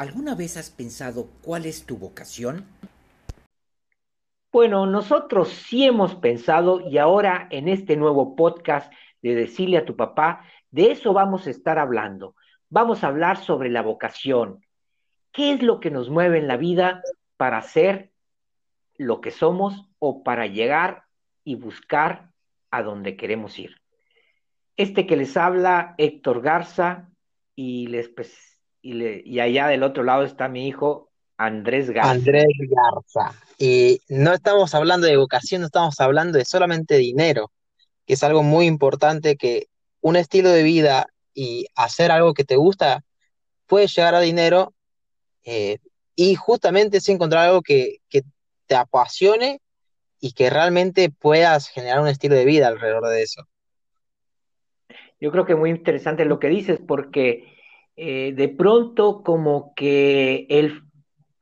¿alguna vez has pensado cuál es tu vocación? Bueno, nosotros sí hemos pensado y ahora en este nuevo podcast de Decirle a tu papá, de eso vamos a estar hablando. Vamos a hablar sobre la vocación. ¿Qué es lo que nos mueve en la vida para ser lo que somos o para llegar y buscar a donde queremos ir? Este que les habla, Héctor Garza, y, les, pues, y, y allá del otro lado está mi hijo Andrés Garza. Andrés Garza. Y no estamos hablando de vocación, no estamos hablando de solamente dinero, que es algo muy importante que un estilo de vida y hacer algo que te gusta puede llegar a dinero eh, y justamente es encontrar algo que, que te apasione y que realmente puedas generar un estilo de vida alrededor de eso. Yo creo que muy interesante lo que dices, porque eh, de pronto como que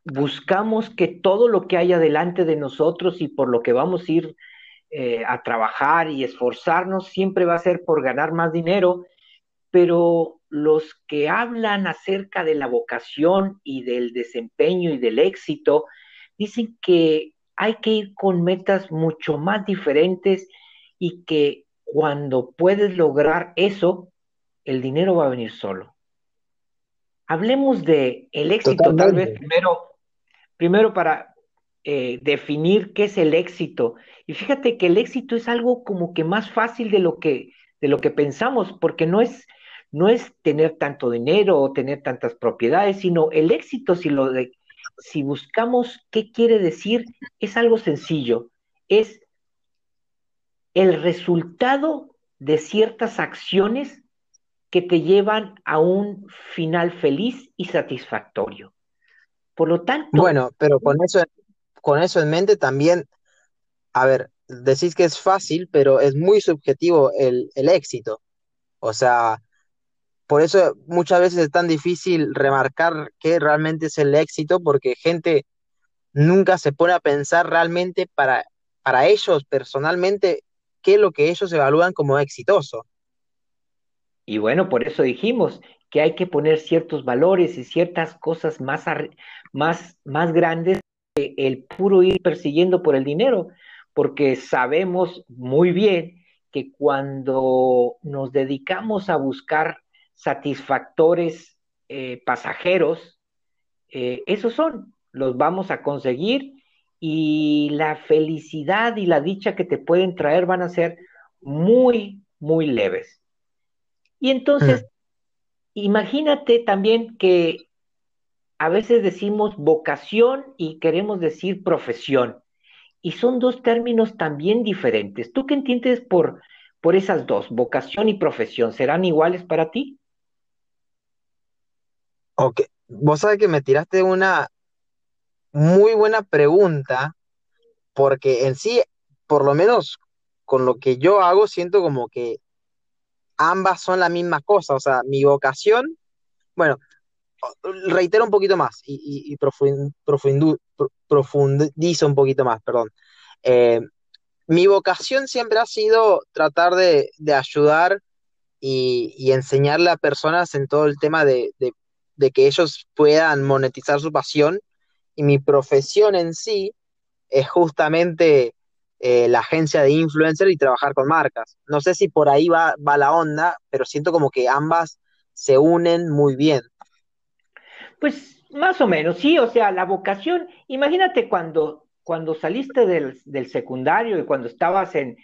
buscamos que todo lo que haya delante de nosotros y por lo que vamos a ir eh, a trabajar y esforzarnos siempre va a ser por ganar más dinero, pero los que hablan acerca de la vocación y del desempeño y del éxito, dicen que hay que ir con metas mucho más diferentes y que cuando puedes lograr eso, el dinero va a venir solo. Hablemos de el éxito, tal vez primero primero para eh, definir qué es el éxito. Y fíjate que el éxito es algo como que más fácil de lo que, de lo que pensamos, porque no es, no es tener tanto dinero o tener tantas propiedades, sino el éxito, si, lo de, si buscamos qué quiere decir, es algo sencillo, es el resultado de ciertas acciones que te llevan a un final feliz y satisfactorio. Por lo tanto. Bueno, pero con eso, con eso en mente también, a ver, decís que es fácil, pero es muy subjetivo el, el éxito. O sea, por eso muchas veces es tan difícil remarcar qué realmente es el éxito, porque gente nunca se pone a pensar realmente para, para ellos personalmente qué es lo que ellos evalúan como exitoso. Y bueno, por eso dijimos que hay que poner ciertos valores y ciertas cosas más, más, más grandes que el puro ir persiguiendo por el dinero, porque sabemos muy bien que cuando nos dedicamos a buscar satisfactores eh, pasajeros, eh, esos son, los vamos a conseguir y la felicidad y la dicha que te pueden traer van a ser muy, muy leves. Y entonces, imagínate también que a veces decimos vocación y queremos decir profesión. Y son dos términos también diferentes. ¿Tú qué entiendes por, por esas dos, vocación y profesión? ¿Serán iguales para ti? Ok, vos sabés que me tiraste una muy buena pregunta, porque en sí, por lo menos con lo que yo hago, siento como que ambas son la misma cosa. O sea, mi vocación, bueno, reitero un poquito más y, profundizo un poquito más, perdón. Eh, mi vocación siempre ha sido tratar de, ayudar y, enseñarle a personas en todo el tema de, que ellos puedan monetizar su pasión. Y mi profesión en sí es justamente eh, la agencia de influencer y trabajar con marcas. No sé si por ahí va, va la onda, pero siento como que ambas se unen muy bien. Pues más o menos, sí, o sea, la vocación, imagínate cuando, cuando saliste del, secundario y cuando estabas en,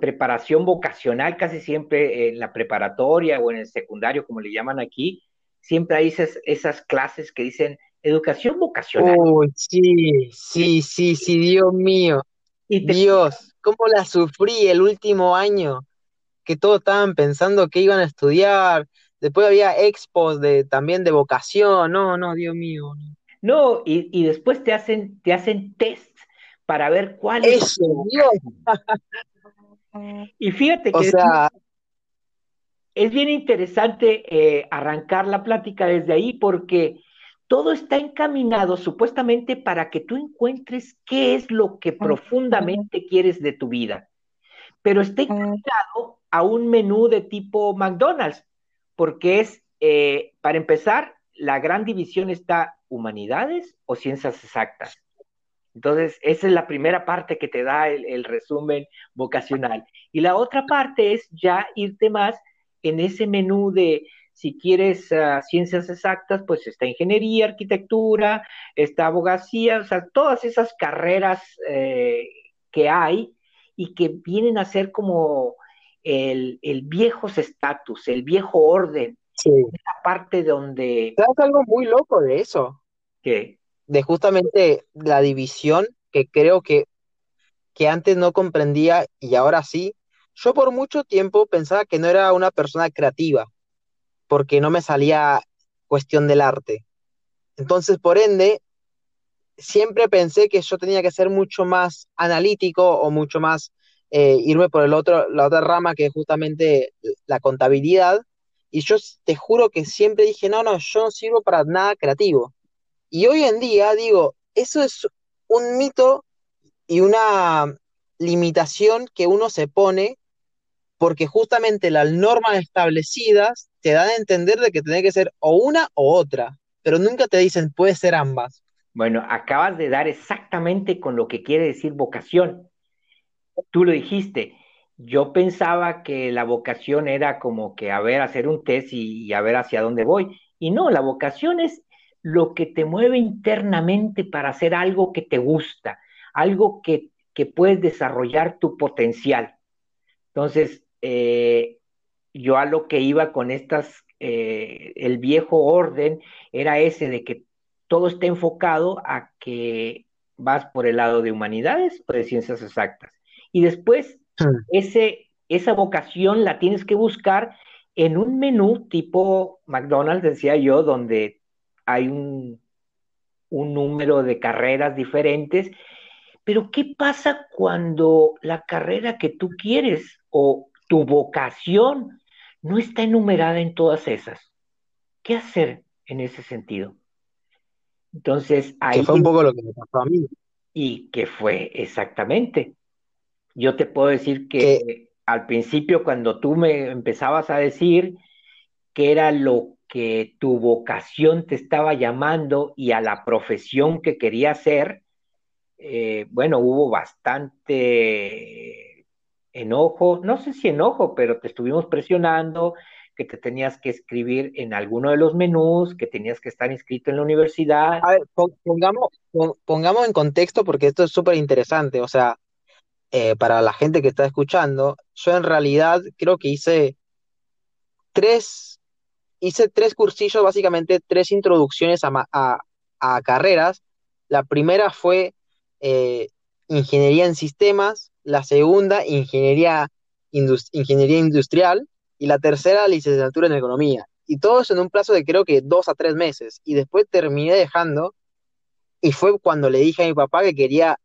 preparación vocacional, casi siempre en la preparatoria o en el secundario, como le llaman aquí, siempre hay esas, esas clases que dicen educación vocacional. Uy, sí, sí, sí, sí, Dios mío. Dios, ¿cómo la sufrí el último año? Que todos estaban pensando que iban a estudiar, Después había expos de, también de vocación, no, no, Dios mío. No, y, después te hacen, te hacen test para ver cuál es. Dios. y fíjate que es, bien interesante eh, arrancar la plática desde ahí porque todo está encaminado supuestamente para que tú encuentres qué es lo que profundamente quieres de tu vida. Pero está encaminado a un menú de tipo McDonald's porque es, eh, para empezar, la gran división está humanidades o ciencias exactas. Entonces, esa es la primera parte que te da el, resumen vocacional. Y la otra parte es ya irte más en ese menú de, si quieres ah, ciencias exactas, pues está ingeniería, arquitectura, está abogacía, o sea, todas esas carreras eh, que hay y que vienen a ser como el, el viejo estatus, el viejo orden. Sí. Esa parte donde... ¿Sabes algo muy loco de eso? ¿Qué? De justamente la división que creo que, que antes no comprendía y ahora sí. Yo por mucho tiempo pensaba que no era una persona creativa, porque no me salía cuestión del arte. Entonces, por ende, siempre pensé que yo tenía que ser mucho más analítico o mucho más eh, irme por el otro, la otra rama que es justamente la contabilidad. Y yo te juro que siempre dije, no, no, yo no sirvo para nada creativo. Y hoy en día digo, eso es un mito y una limitación que uno se pone porque justamente las normas establecidas te dan a entender de que tiene que ser o una o otra, pero nunca te dicen puede ser ambas. Bueno, acabas de dar exactamente con lo que quiere decir vocación tú lo dijiste, yo pensaba que la vocación era como que a ver, hacer un test y, a ver hacia dónde voy. Y no, la vocación es lo que te mueve internamente para hacer algo que te gusta, algo que, puedes desarrollar tu potencial. Entonces, eh, yo a lo que iba con estas, eh, el viejo orden era ese de que todo está enfocado a que vas por el lado de humanidades o de ciencias exactas. Y después, ese, esa vocación la tienes que buscar en un menú tipo McDonald's, decía yo, donde hay un, un número de carreras diferentes. Pero ¿qué pasa cuando la carrera que tú quieres o tu vocación no está enumerada en todas esas? ¿Qué hacer en ese sentido? Entonces, ahí... Que fue un poco lo que me pasó a mí. Y que fue exactamente. Yo te puedo decir que al principio cuando tú me empezabas a decir que era lo que tu vocación te estaba llamando y a la profesión que quería hacer, eh, bueno, hubo bastante enojo, no sé si enojo, pero te estuvimos presionando, que te tenías que escribir en alguno de los menús, que tenías que estar inscrito en la universidad. A ver, pongamos, pongamos en contexto porque esto es súper interesante, o sea, eh, para la gente que está escuchando, yo en realidad creo que hice tres, hice tres cursillos, básicamente tres introducciones a, carreras. La primera fue eh, ingeniería en sistemas, la segunda ingeniería, ingeniería industrial y la tercera licenciatura en economía. Y todo eso en un plazo de creo que dos a tres meses. Y después terminé dejando y fue cuando le dije a mi papá que quería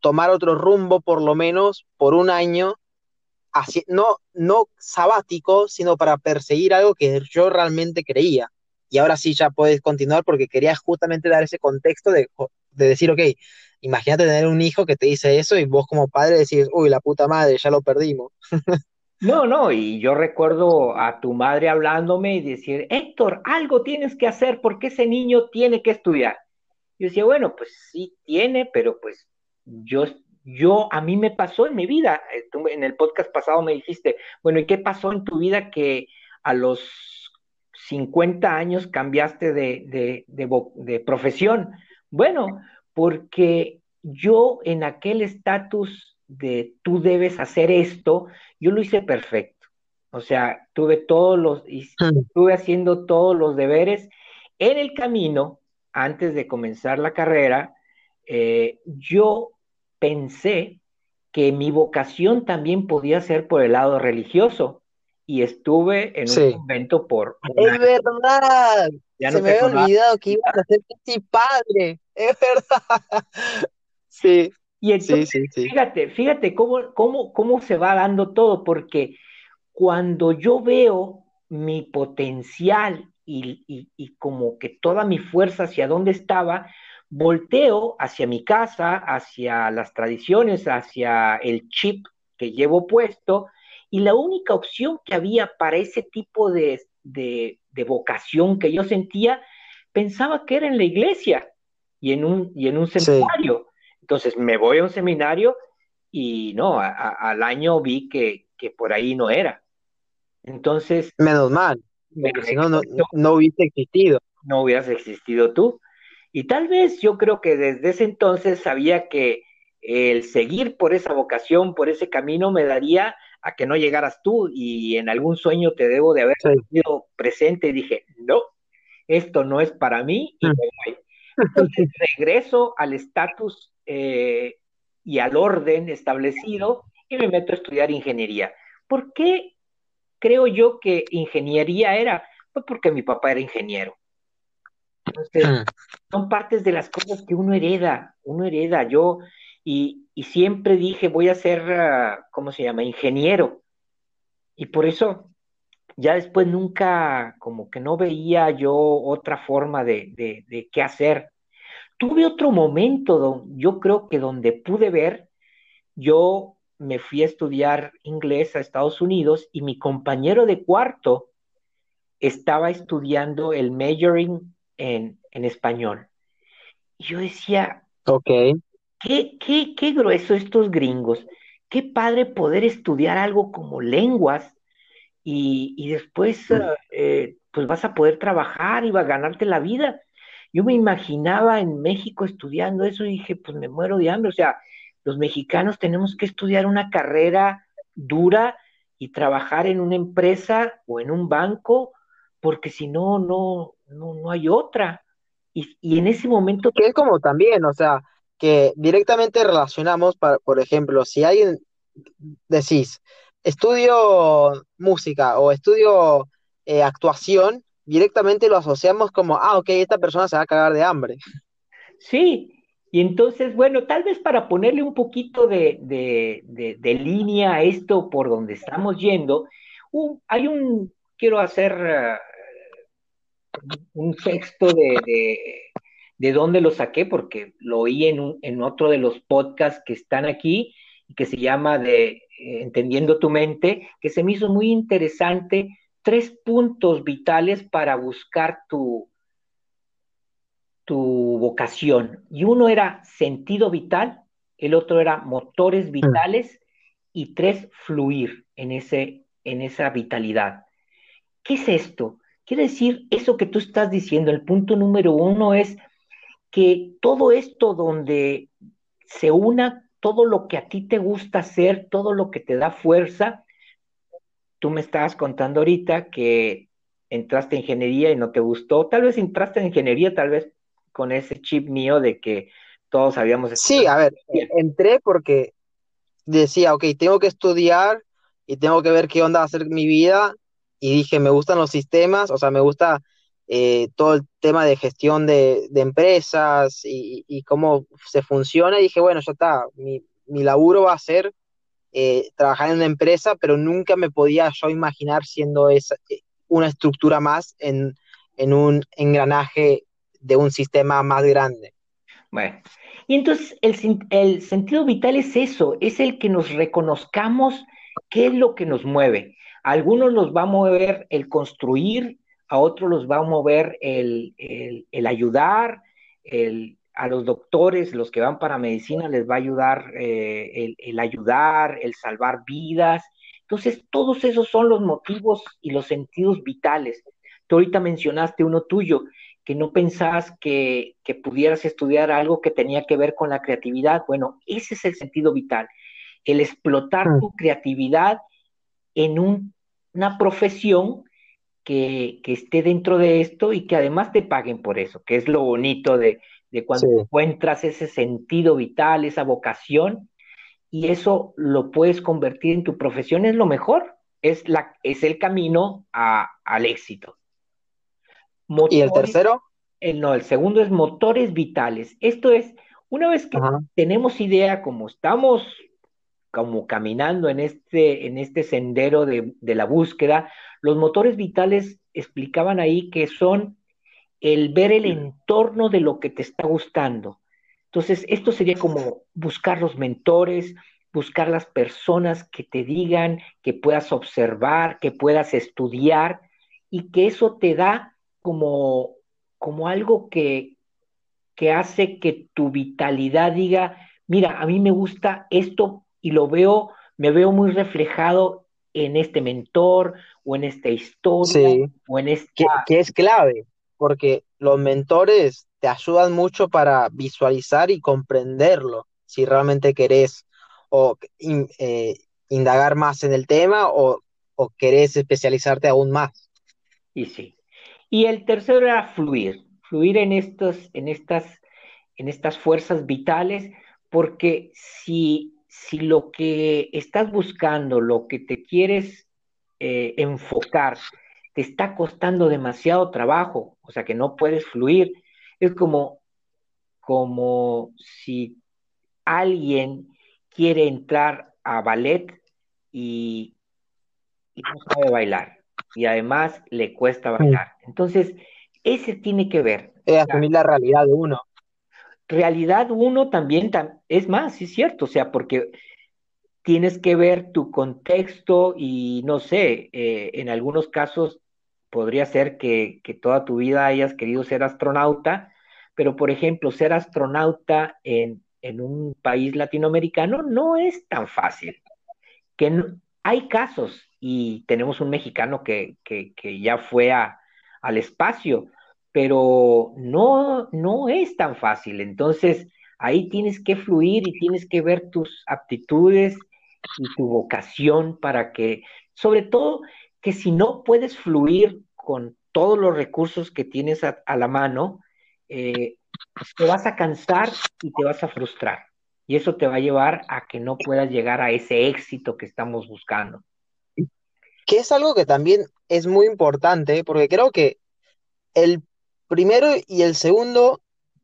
tomar otro rumbo por lo menos por un año, así, no, no sabático, sino para perseguir algo que yo realmente creía. Y ahora sí ya puedes continuar porque quería justamente dar ese contexto de, de decir, ok, imagínate tener un hijo que te dice eso y vos como padre decís, uy, la puta madre, ya lo perdimos. No, no, y yo recuerdo a tu madre hablándome y decir, Héctor, algo tienes que hacer porque ese niño tiene que estudiar. Yo decía, bueno, pues sí tiene, pero pues yo, yo, a mí me pasó en mi vida, eh, en el podcast pasado me dijiste, bueno, ¿y qué pasó en tu vida que a los 50 años cambiaste de, de, profesión? Bueno, porque yo en aquel estatus de tú debes hacer esto, yo lo hice perfecto. O sea, tuve todos los, hmm. estuve haciendo todos los deberes. En el camino, antes de comenzar la carrera, eh, yo pensé que mi vocación también podía ser por el lado religioso y estuve en un convento por... Es verdad, se me había olvidado que ibas a ser padre, es verdad. sí. Y entonces, fíjate, fíjate cómo, cómo, cómo se va dando todo, porque cuando yo veo mi potencial y, y como que toda mi fuerza hacia dónde estaba, volteo hacia mi casa, hacia las tradiciones, hacia el chip que llevo puesto, y la única opción que había para ese tipo de, vocación que yo sentía, pensaba que era en la iglesia y en un, y en un seminario. Entonces me voy a un seminario y no, al año vi que, que, por ahí no era. Entonces... Menos mal, si no, no, no hubiese existido. No hubieras existido tú. Y tal vez yo creo que desde ese entonces sabía que el seguir por esa vocación, por ese camino, me daría a que no llegaras tú y en algún sueño te debo de haber sido presente y dije, no, esto no es para mí y mm. Entonces regreso al estatus eh, y al orden establecido y me meto a estudiar ingeniería. ¿Por qué creo yo que ingeniería era? Pues porque mi papá era ingeniero. Entonces, mm. son partes de las cosas que uno hereda, uno hereda. Yo y, siempre dije, voy a ser, ah, ¿cómo se llama?, ingeniero. Y por eso ya después nunca, como que no veía yo otra forma de, de, qué hacer. Tuve otro momento, yo creo que donde pude ver, yo me fui a estudiar inglés a Estados Unidos y mi compañero de cuarto estaba estudiando el majoring en, en español. Y yo decía, ok. Qué, qué, qué grueso estos gringos. Qué padre poder estudiar algo como lenguas y, después mm. ah, eh, pues vas a poder trabajar y va a ganarte la vida. Yo me imaginaba en México estudiando eso y dije, pues me muero de hambre. O sea, los mexicanos tenemos que estudiar una carrera dura y trabajar en una empresa o en un banco, porque si no, no, no, no hay otra. Y, y en ese momento... Que es como también, o sea, que directamente relacionamos, por ejemplo, si alguien decís, estudio música o estudio eh, actuación, directamente lo asociamos como, ah, ok, esta persona se va a cagar de hambre. Sí, y entonces, bueno, tal vez para ponerle un poquito de, línea a esto por donde estamos yendo, hay un, quiero hacer uh, un texto de, de dónde lo saqué, porque lo oí en, en otro de los podcasts que están aquí, que se llama de eh, Entendiendo tu mente, que se me hizo muy interesante, tres puntos vitales para buscar tu, tu vocación. Y uno era sentido vital, el otro era motores vitales y tres, fluir en, ese, en esa vitalidad. ¿Qué es esto? Quiere decir, eso que tú estás diciendo, el punto número uno es que todo esto donde se una todo lo que a ti te gusta hacer, todo lo que te da fuerza, tú me estabas contando ahorita que entraste en ingeniería y no te gustó, tal vez entraste en ingeniería, tal vez con ese chip mío de que todos sabíamos. Sí, a ver, entré porque decía, ok, tengo que estudiar y tengo que ver qué onda va a ser mi vida y dije, me gustan los sistemas, o sea, me gusta eh, todo el tema de gestión de, empresas y, cómo se funciona, dije, bueno, ya está, mi, laburo va a ser eh, trabajar en una empresa, pero nunca me podía yo imaginar siendo esa, eh, una estructura más en, un engranaje de un sistema más grande. Bueno, y entonces el, el sentido vital es eso, es el que nos reconozcamos qué es lo que nos mueve. algunos nos va a mover el construir, a otros los va a mover el, ayudar, a los doctores, los que van para medicina, les va a ayudar eh, el, ayudar, el salvar vidas. Entonces, todos esos son los motivos y los sentidos vitales. Tú ahorita mencionaste uno tuyo, que no pensabas que, pudieras estudiar algo que tenía que ver con la creatividad. Bueno, ese es el sentido vital, el explotar mm. tu creatividad en una profesión que, esté dentro de esto y que además te paguen por eso, que es lo bonito de, cuando encuentras ese sentido vital, esa vocación, y eso lo puedes convertir en tu profesión, es lo mejor, es, la, es el camino al éxito. ¿Y el tercero? El, no, el segundo es motores vitales. Esto es, una vez que tenemos idea, como estamos como caminando en este, en este sendero de, de, la búsqueda, los motores vitales explicaban ahí que son el ver el entorno de lo que te está gustando. Entonces, esto sería como buscar los mentores, buscar las personas que te digan, que puedas observar, que puedas estudiar y que eso te da como, como algo que, que hace que tu vitalidad diga, mira, a mí me gusta esto y lo veo, me veo muy reflejado en este mentor o en esta historia o en esta... que es clave, porque los mentores te ayudan mucho para visualizar y comprenderlo, si realmente querés o eh, indagar más en el tema o, o, querés especializarte aún más. Y sí. Y el tercero era fluir, fluir en, estos, en, estas, en estas fuerzas vitales, porque si, si lo que estás buscando, lo que te quieres eh, enfocar, te está costando demasiado trabajo, o sea que no puedes fluir, es como, como si alguien quiere entrar a ballet y, no sabe bailar y además le cuesta bailar. Entonces, ese tiene que ver. Es asumir la realidad de uno. Realidad uno también es más, es cierto, o sea, porque tienes que ver tu contexto y no sé, eh, en algunos casos podría ser que, que, toda tu vida hayas querido ser astronauta, pero por ejemplo, ser astronauta en, en un país latinoamericano no es tan fácil. Que hay casos, y tenemos un mexicano que, ya fue al espacio, pero no, no es tan fácil. Entonces, ahí tienes que fluir y tienes que ver tus aptitudes y tu vocación para que, sobre todo, que si no puedes fluir con todos los recursos que tienes a, la mano, eh, te vas a cansar y te vas a frustrar. Y eso te va a llevar a que no puedas llegar a ese éxito que estamos buscando. Que es algo que también es muy importante, porque creo que el primero y el segundo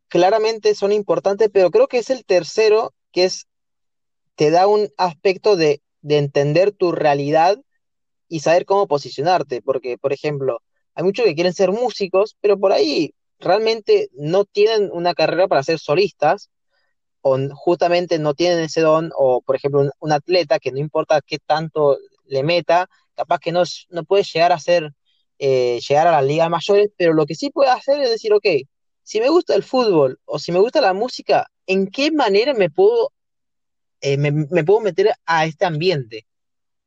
claramente son importantes, pero creo que es el tercero que es, te da un aspecto de, de entender tu realidad y saber cómo posicionarte, porque, por ejemplo, hay muchos que quieren ser músicos, pero por ahí realmente no tienen una carrera para ser solistas, o justamente no tienen ese don, o por ejemplo un, atleta que no importa qué tanto le meta, capaz que no, no puede llegar a ser, eh, llegar a las ligas mayores, pero lo que sí puede hacer es decir, ok, si me gusta el fútbol o si me gusta la música, ¿en qué manera me puedo, eh, me, puedo meter a este ambiente?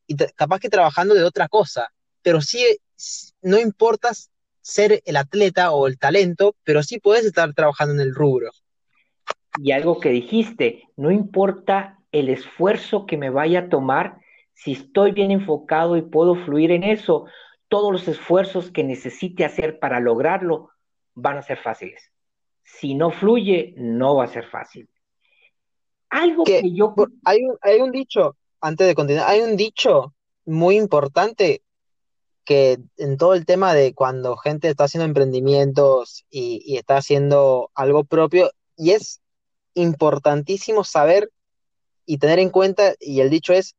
Y capaz que trabajando de otra cosa, pero sí, no importa ser el atleta o el talento, pero sí puedes estar trabajando en el rubro. Y algo que dijiste, no importa el esfuerzo que me vaya a tomar, si estoy bien enfocado y puedo fluir en eso, todos los esfuerzos que necesite hacer para lograrlo van a ser fáciles. Si no fluye, no va a ser fácil. Algo que, yo... Hay hay un dicho, antes de continuar, hay un dicho muy importante que en todo el tema de cuando gente está haciendo emprendimientos y, está haciendo algo propio, y es importantísimo saber y tener en cuenta, y el dicho es,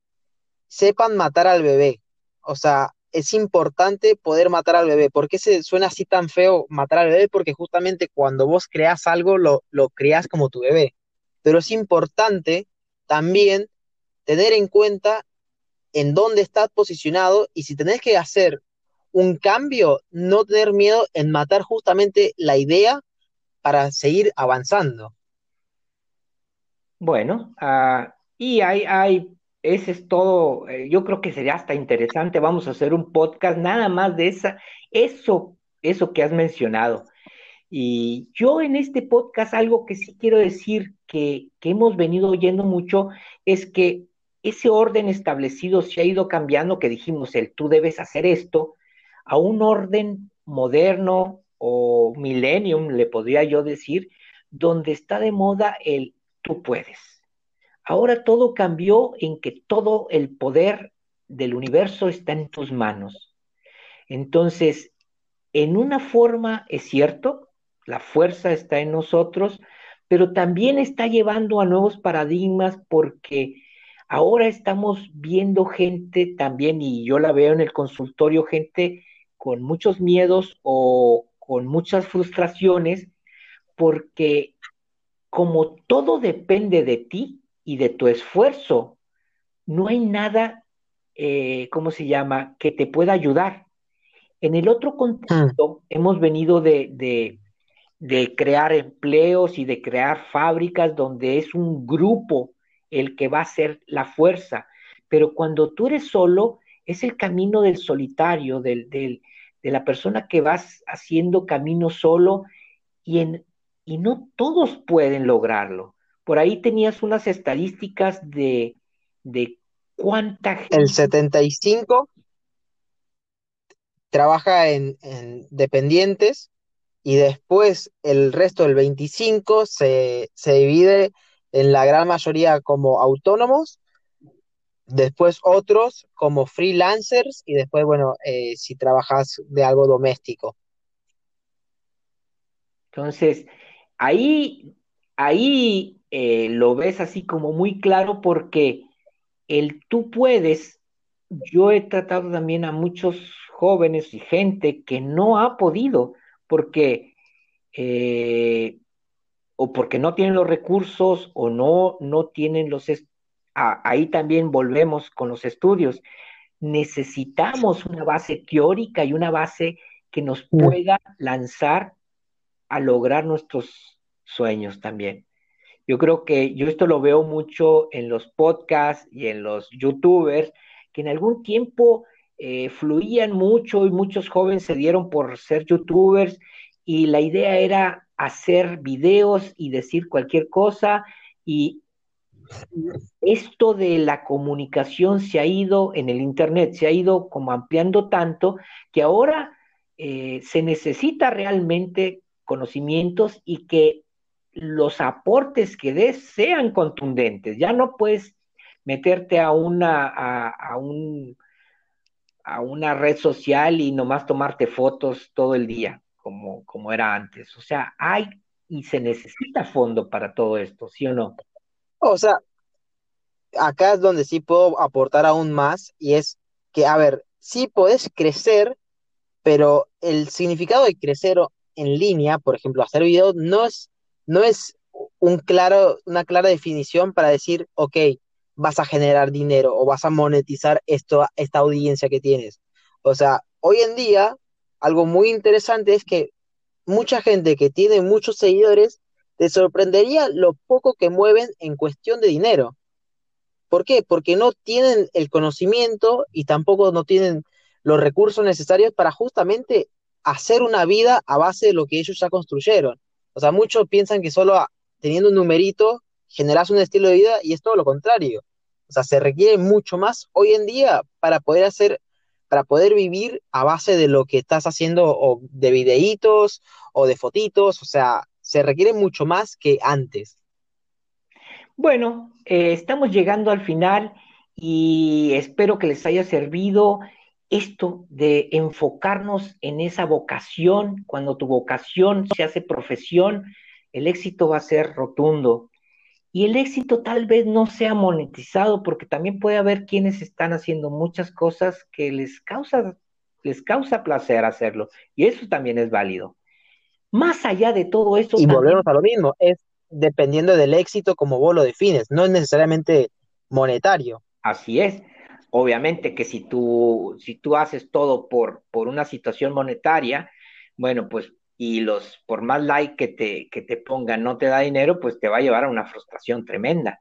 sepan matar al bebé. O sea, es importante poder matar al bebé. ¿Por qué se suena así tan feo matar al bebé? Porque justamente cuando vos creas algo, lo, lo creas como tu bebé. Pero es importante también tener en cuenta en dónde estás posicionado y si tenés que hacer un cambio, no tener miedo en matar justamente la idea para seguir avanzando. Bueno, uh, y hay, hay, ese es todo, eh, yo creo que sería hasta interesante, vamos a hacer un podcast nada más de esa, eso, eso que has mencionado. Y yo en este podcast algo que sí quiero decir que, que hemos venido oyendo mucho es que ese orden establecido se ha ido cambiando, que dijimos, el tú debes hacer esto, a un orden moderno o millennium, le podría yo decir, donde está de moda el tú puedes. Ahora todo cambió en que todo el poder del universo está en tus manos. Entonces, en una forma es cierto, la fuerza está en nosotros, pero también está llevando a nuevos paradigmas porque Ahora estamos viendo gente también, y yo la veo en el consultorio, gente con muchos miedos o con muchas frustraciones, porque como todo depende de ti y de tu esfuerzo, no hay nada, eh, ¿cómo se llama?, que te pueda ayudar. En el otro contexto, hemos venido de, de crear empleos y de crear fábricas donde es un grupo el que va a ser la fuerza. Pero cuando tú eres solo, es el camino del solitario, del, del, de la persona que vas haciendo camino solo y, en, y no todos pueden lograrlo. Por ahí tenías unas estadísticas de, de cuánta gente. El 75 trabaja en, en dependientes y después el resto del 25 se, se divide en la gran mayoría como autónomos, después otros como freelancers y después, bueno, eh, si trabajas de algo doméstico. Entonces, ahí, ahí eh, lo ves así como muy claro porque el tú puedes, yo he tratado también a muchos jóvenes y gente que no ha podido, porque eh, o porque no tienen los recursos o no, no tienen los... ahí también volvemos con los estudios. Necesitamos una base teórica y una base que nos mm. pueda lanzar a lograr nuestros sueños también. Yo creo que yo esto lo veo mucho en los podcasts y en los youtubers, que en algún tiempo eh, fluían mucho y muchos jóvenes se dieron por ser youtubers y la idea era hacer videos y decir cualquier cosa y esto de la comunicación se ha ido en el Internet, se ha ido como ampliando tanto que ahora eh, se necesita realmente conocimientos y que los aportes que des sean contundentes. Ya no puedes meterte a una, a, un, a una red social y nomás tomarte fotos todo el día como, como era antes. O sea, hay y se necesita fondo para todo esto, ¿sí o no? O sea, acá es donde sí puedo aportar aún más y es que, a ver, sí podés crecer, pero el significado de crecer en línea, por ejemplo, hacer videos, no es, no es un claro, una clara definición para decir, ok, vas a generar dinero o vas a monetizar esto, esta audiencia que tienes. O sea, hoy en día algo muy interesante es que mucha gente que tiene muchos seguidores, te sorprendería lo poco que mueven en cuestión de dinero. ¿Por qué? Porque no tienen el conocimiento y tampoco no tienen los recursos necesarios para justamente hacer una vida a base de lo que ellos ya construyeron. O sea, muchos piensan que solo teniendo un numerito generas un estilo de vida y es todo lo contrario. O sea, se requiere mucho más hoy en día para poder hacer para poder vivir a base de lo que estás haciendo o de videitos o de fotitos, o sea, se requiere mucho más que antes. Bueno, eh, estamos llegando al final y espero que les haya servido esto de enfocarnos en esa vocación. Cuando tu vocación se hace profesión, el éxito va a ser rotundo. Y el éxito tal vez no sea monetizado porque también puede haber quienes están haciendo muchas cosas que les causa, les causa placer hacerlo. Y eso también es válido. Más allá de todo eso. Y volvemos a lo mismo, es dependiendo del éxito como vos lo defines, no es necesariamente monetario. Así es. Obviamente que si tú, si tú haces todo por, por una situación monetaria, bueno, pues y los, por más like que te, que te pongan, no te da dinero, pues te va a llevar a una frustración tremenda.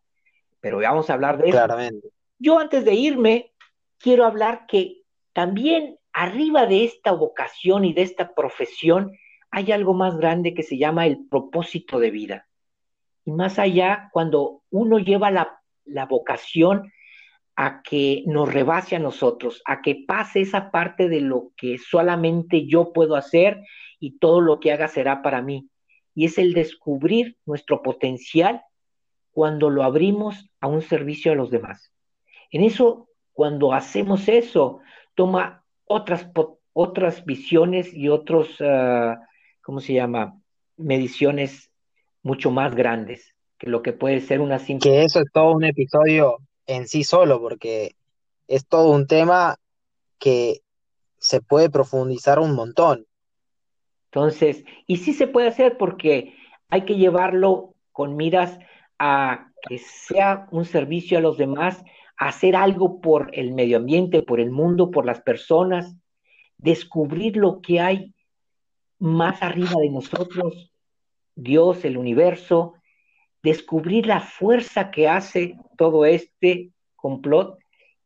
Pero vamos a hablar de eso. Claramente. Yo antes de irme, quiero hablar que también arriba de esta vocación y de esta profesión hay algo más grande que se llama el propósito de vida. Y más allá, cuando uno lleva la, la vocación a que nos rebase a nosotros, a que pase esa parte de lo que solamente yo puedo hacer y todo lo que haga será para mí. Y es el descubrir nuestro potencial cuando lo abrimos a un servicio a los demás. En eso, cuando hacemos eso, toma otras, otras visiones y otros, uh, ¿cómo se llama? Mediciones mucho más grandes que lo que puede ser una simple... Que eso es todo un episodio en sí solo, porque es todo un tema que se puede profundizar un montón. Entonces, y sí se puede hacer porque hay que llevarlo con miras a que sea un servicio a los demás, hacer algo por el medio ambiente, por el mundo, por las personas. descubrir lo que hay más arriba de nosotros, Dios, el universo, descubrir la fuerza que hace todo este complot,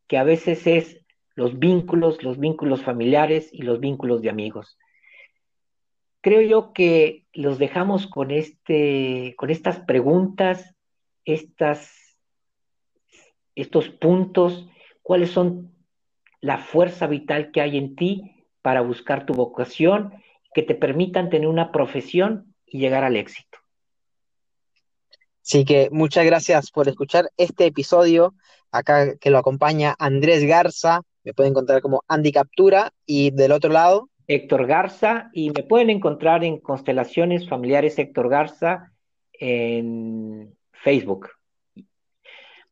que a veces es los vínculos, los vínculos familiares y los vínculos de amigos. Creo yo que los dejamos con, este, con estas preguntas, estas, estos puntos, cuáles son la fuerza vital que hay en ti para buscar tu vocación, que te permitan tener una profesión y llegar al éxito. Así que muchas gracias por escuchar este episodio. Acá que lo acompaña Andrés Garza, me pueden encontrar como Andy Captura y del otro lado. Héctor Garza y me pueden encontrar en Constelaciones Familiares Héctor Garza en Facebook.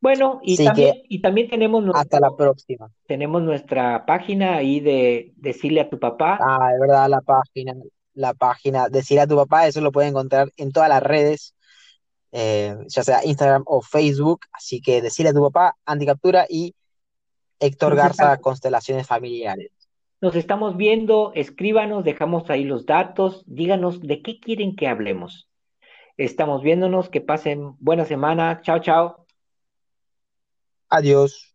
Bueno, y, también, y también tenemos... hasta la próxima. Tenemos nuestra página ahí de Decirle a tu papá. Ah, es verdad, la página, la página Decirle a tu papá, eso lo pueden encontrar en todas las redes, eh, ya sea Instagram o Facebook, así que Decirle a tu papá, Andy Captura y Héctor Garza, Constelaciones Familiares. Nos estamos viendo, escríbanos, dejamos ahí los datos, díganos de qué quieren que hablemos. Estamos viéndonos, que pasen buena semana. Chao, chao. Adiós.